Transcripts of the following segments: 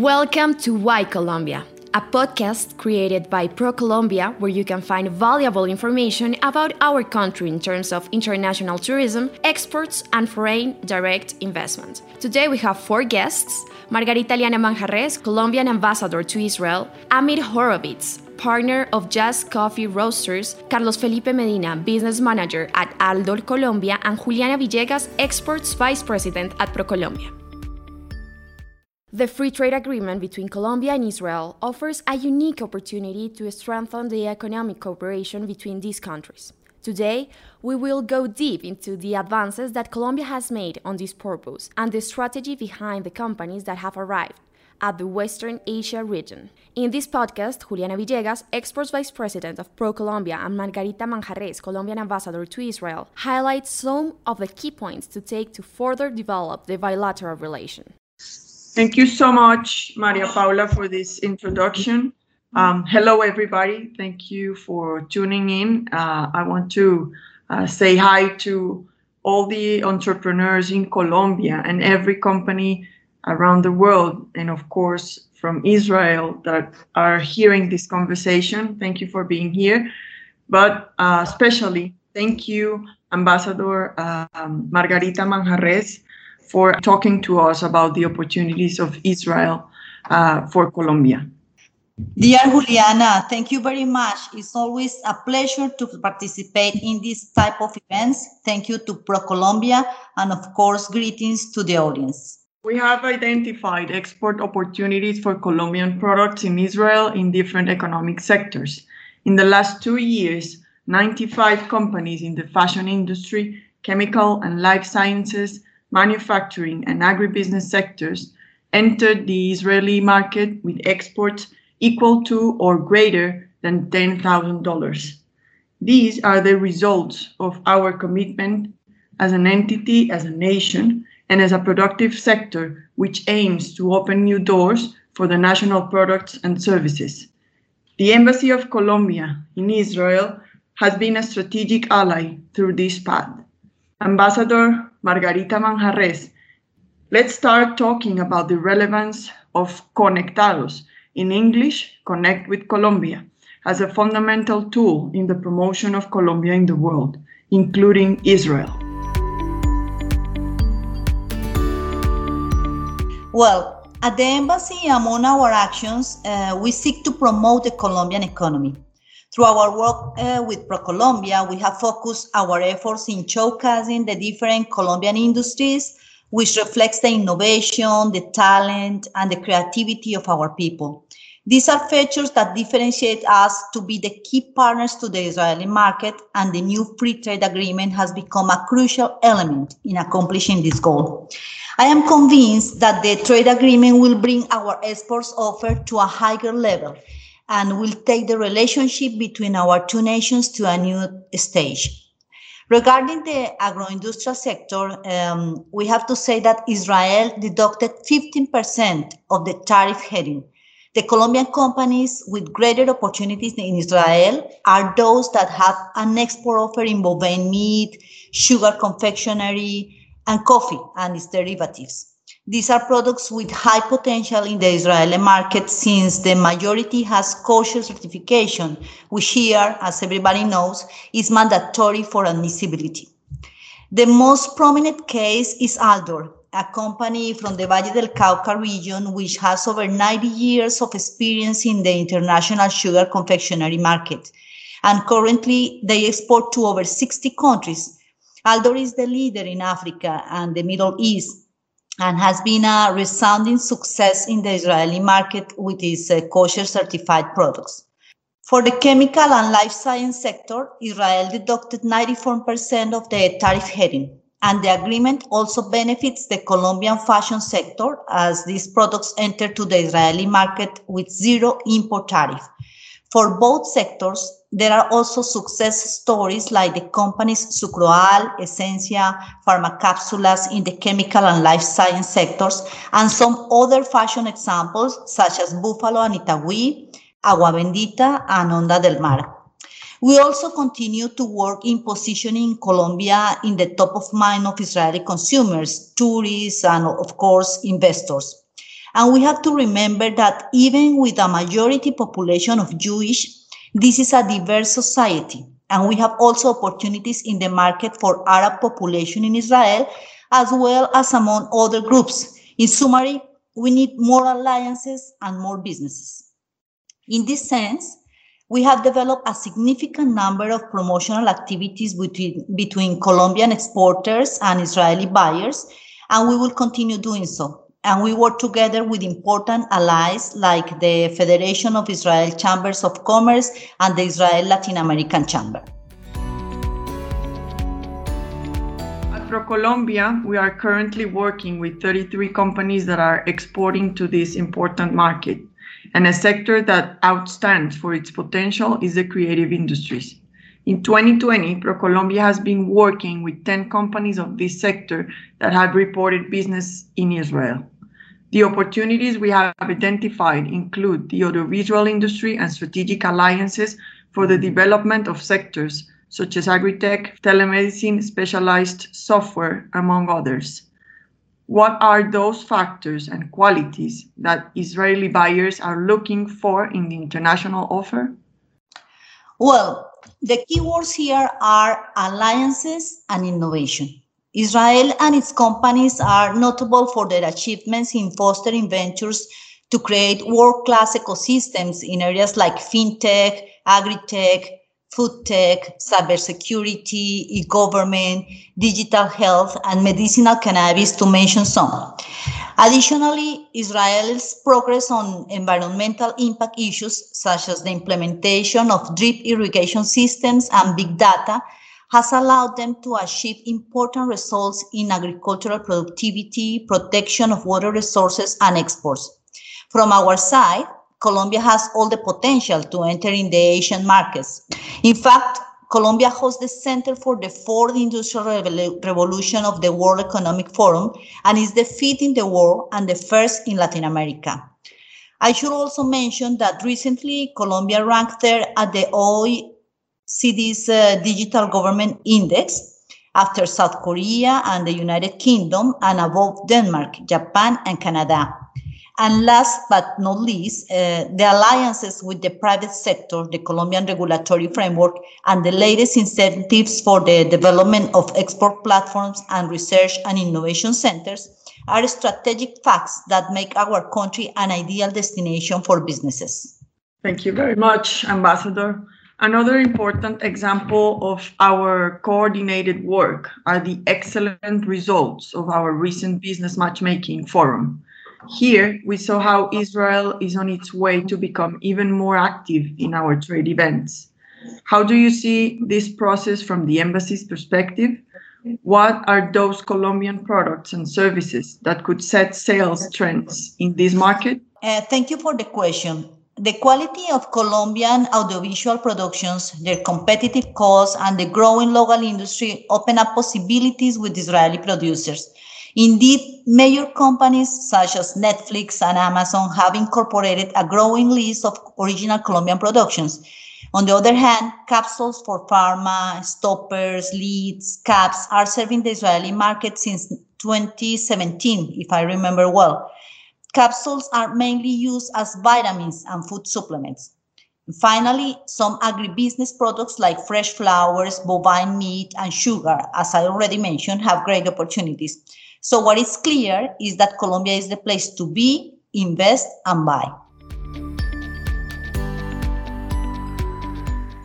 Welcome to Why Colombia, a podcast created by ProColombia where you can find valuable information about our country in terms of international tourism, exports, and foreign direct investment. Today we have four guests Margarita Eliana Manjarres, Colombian ambassador to Israel, Amir Horovitz, partner of Jazz Coffee Roasters, Carlos Felipe Medina, business manager at Aldor Colombia, and Juliana Villegas, exports vice president at ProColombia. The free trade agreement between Colombia and Israel offers a unique opportunity to strengthen the economic cooperation between these countries. Today, we will go deep into the advances that Colombia has made on this purpose and the strategy behind the companies that have arrived at the Western Asia region. In this podcast, Juliana Villegas, Exports Vice President of ProColombia, and Margarita Manjarres, Colombian Ambassador to Israel, highlight some of the key points to take to further develop the bilateral relation. Thank you so much, Maria Paula, for this introduction. Um, hello, everybody. Thank you for tuning in. Uh, I want to uh, say hi to all the entrepreneurs in Colombia and every company around the world, and of course, from Israel that are hearing this conversation. Thank you for being here. But uh, especially, thank you, Ambassador um, Margarita Manjarres, for talking to us about the opportunities of Israel uh, for Colombia. Dear Juliana, thank you very much. It's always a pleasure to participate in this type of events. Thank you to ProColombia and of course greetings to the audience. We have identified export opportunities for Colombian products in Israel in different economic sectors. In the last two years, 95 companies in the fashion industry, chemical and life sciences, manufacturing, and agribusiness sectors entered the Israeli market with exports equal to or greater than $10,000. These are the results of our commitment as an entity, as a nation, and as a productive sector which aims to open new doors for the national products and services. The Embassy of Colombia in Israel has been a strategic ally through this path. Ambassador Margarita Manjarres, let's start talking about the relevance of Conectados, in English, Connect with Colombia, as a fundamental tool in the promotion of Colombia in the world, including Israel. Well, at the embassy, among our actions, uh, we seek to promote the Colombian economy. Through our work uh, with ProColombia, we have focused our efforts in showcasing the different Colombian industries, which reflects the innovation, the talent, and the creativity of our people. These are features that differentiate us to be the key partners to the Israeli market, and the new free trade agreement has become a crucial element in accomplishing this goal. I am convinced that the trade agreement will bring our exports offer to a higher level and will take the relationship between our two nations to a new stage. Regarding the agro-industrial sector, um, we have to say that Israel deducted 15% of the tariff heading. The Colombian companies with greater opportunities in Israel are those that have an export offer in bovine meat, sugar confectionery, and coffee and its derivatives. These are products with high potential in the Israeli market since the majority has kosher certification, which here, as everybody knows, is mandatory for admissibility. The most prominent case is Aldor, a company from the Valle del Cauca region which has over 90 years of experience in the international sugar confectionery market. And currently they export to over 60 countries. Aldor is the leader in Africa and the Middle East and has been a resounding success in the Israeli market with its uh, kosher certified products. For the chemical and life science sector, Israel deducted 94% of the tariff heading, and the agreement also benefits the Colombian fashion sector as these products enter to the Israeli market with zero import tariff. For both sectors, there are also success stories like the companies Sucroal, Essencia, Pharmacapsulas in the chemical and life science sectors, and some other fashion examples such as Buffalo and Itagüí, Agua Bendita, and Onda del Mar. We also continue to work in positioning Colombia in the top of mind of Israeli consumers, tourists, and of course, investors. And we have to remember that even with a majority population of Jewish, this is a diverse society. And we have also opportunities in the market for Arab population in Israel, as well as among other groups. In summary, we need more alliances and more businesses. In this sense, we have developed a significant number of promotional activities between, between Colombian exporters and Israeli buyers, and we will continue doing so. And we work together with important allies like the Federation of Israel Chambers of Commerce and the Israel Latin American Chamber. At ProColombia, we are currently working with 33 companies that are exporting to this important market. And a sector that outstands for its potential is the creative industries. In 2020, ProColombia has been working with 10 companies of this sector that had reported business in Israel. The opportunities we have identified include the audiovisual industry and strategic alliances for the development of sectors such as agri-tech, telemedicine, specialized software, among others. What are those factors and qualities that Israeli buyers are looking for in the international offer? Well, the keywords here are alliances and innovation. Israel and its companies are notable for their achievements in fostering ventures to create world-class ecosystems in areas like fintech, agri-tech, food tech, cybersecurity, e-government, digital health, and medicinal cannabis, to mention some. Additionally, Israel's progress on environmental impact issues, such as the implementation of drip irrigation systems and big data, has allowed them to achieve important results in agricultural productivity, protection of water resources, and exports. From our side, Colombia has all the potential to enter in the Asian markets. In fact, Colombia hosts the Center for the Fourth Industrial Revolution of the World Economic Forum and is the fifth in the world and the first in Latin America. I should also mention that recently Colombia ranked third at the OECD's uh, Digital Government Index after South Korea and the United Kingdom and above Denmark, Japan, and Canada. And last but not least, uh, the alliances with the private sector, the Colombian regulatory framework, and the latest incentives for the development of export platforms and research and innovation centers are strategic facts that make our country an ideal destination for businesses. Thank you very much, Ambassador. Another important example of our coordinated work are the excellent results of our recent business matchmaking forum. Here, we saw how Israel is on its way to become even more active in our trade events. How do you see this process from the embassy's perspective? What are those Colombian products and services that could set sales trends in this market? Uh, thank you for the question. The quality of Colombian audiovisual productions, their competitive costs, and the growing local industry open up possibilities with Israeli producers. Indeed, major companies such as Netflix and Amazon have incorporated a growing list of original Colombian productions. On the other hand, capsules for pharma, stoppers, leads, caps are serving the Israeli market since 2017, if I remember well. Capsules are mainly used as vitamins and food supplements. Finally, some agribusiness products like fresh flowers, bovine meat, and sugar, as I already mentioned, have great opportunities. So what is clear is that Colombia is the place to be, invest, and buy.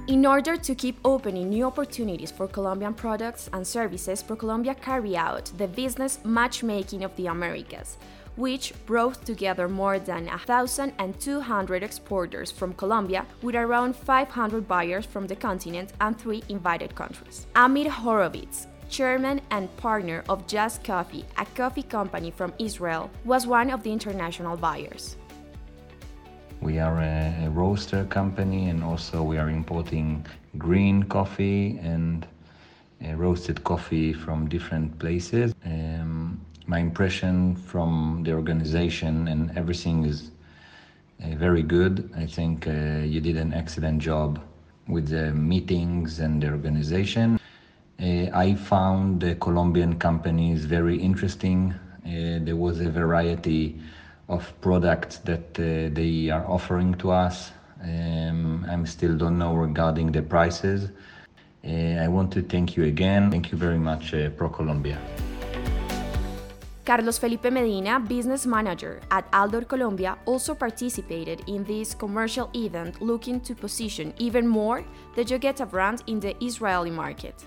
In order to keep opening new opportunities for Colombian products and services, ProColombia carry out the business matchmaking of the Americas, which brought together more than 1,200 exporters from Colombia with around 500 buyers from the continent and three invited countries. Amir Horovitz, chairman and partner of Just Coffee, a coffee company from Israel, was one of the international buyers. We are a, roaster company and also we are importing green coffee and roasted coffee from different places. Um, my impression from the organization and everything is uh, very good. I think uh, you did an excellent job with the meetings and the organization. Uh, I found the Colombian companies very interesting. Uh, there was a variety of products that uh, they are offering to us. Um, I still don't know regarding the prices. I want to thank you again. Thank you very much, uh, ProColombia. Carlos Felipe Medina, business manager at Aldor Colombia, also participated in this commercial event looking to position even more the Yogueta brand in the Israeli market.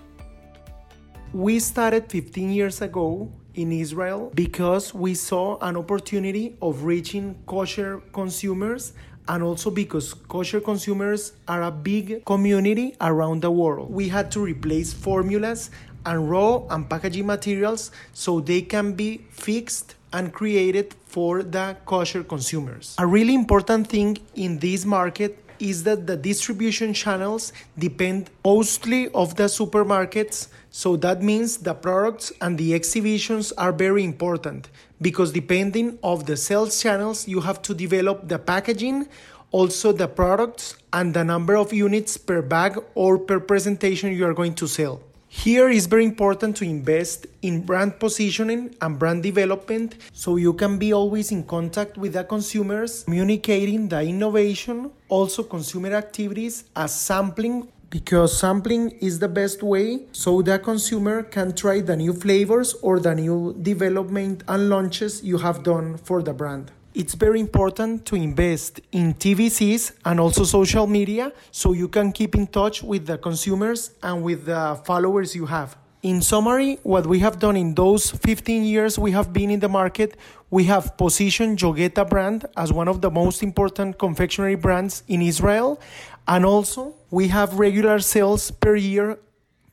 We started 15 years ago in Israel because we saw an opportunity of reaching kosher consumers and also because kosher consumers are a big community around the world. We had to replace formulas and raw and packaging materials so they can be fixed and created for the kosher consumers. A really important thing in this market is that the distribution channels depend mostly of the supermarkets. So that means the products and the exhibitions are very important because depending of the sales channels you have to develop the packaging also the products and the number of units per bag or per presentation you are going to sell here is very important to invest in brand positioning and brand development so you can be always in contact with the consumers, communicating the innovation, also consumer activities as sampling because sampling is the best way so the consumer can try the new flavors or the new development and launches you have done for the brand it's very important to invest in TVCs and also social media so you can keep in touch with the consumers and with the followers you have. In summary, what we have done in those 15 years we have been in the market, we have positioned Yogueta brand as one of the most important confectionery brands in Israel. And also, we have regular sales per year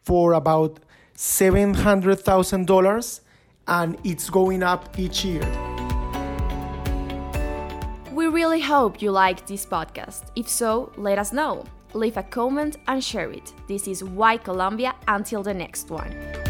for about $700,000 and it's going up each year. We really hope you liked this podcast. If so, let us know. Leave a comment and share it. This is Why Colombia. Until the next one.